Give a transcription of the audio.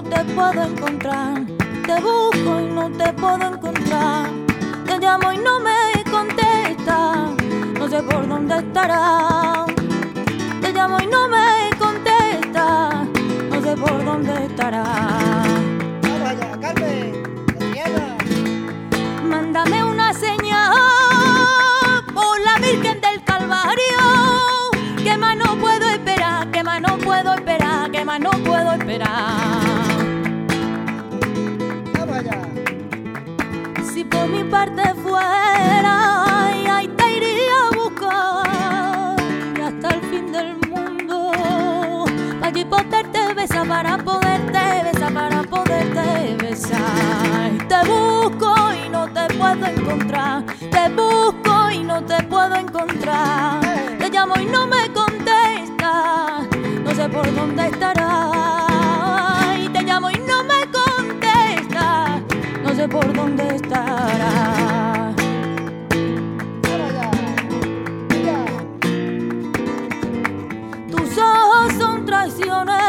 encontrar. Te busco y no te puedo encontrar. Te llamo y no me contesta. No sé por dónde estará. Te llamo y no me contesta. No sé por dónde estará. Carmen. Mándame una señal por la Virgen del Calvario. Que más no puedo esperar, que más no puedo esperar, que más no puedo esperar. Parte fuera, y ahí te iría a buscar hasta el fin del mundo. Para allí poderte besar, para poderte besar, para poderte besar. Te busco y no te puedo encontrar. Te busco y no te puedo encontrar. Dónde estará. Tus ojos son traicioneros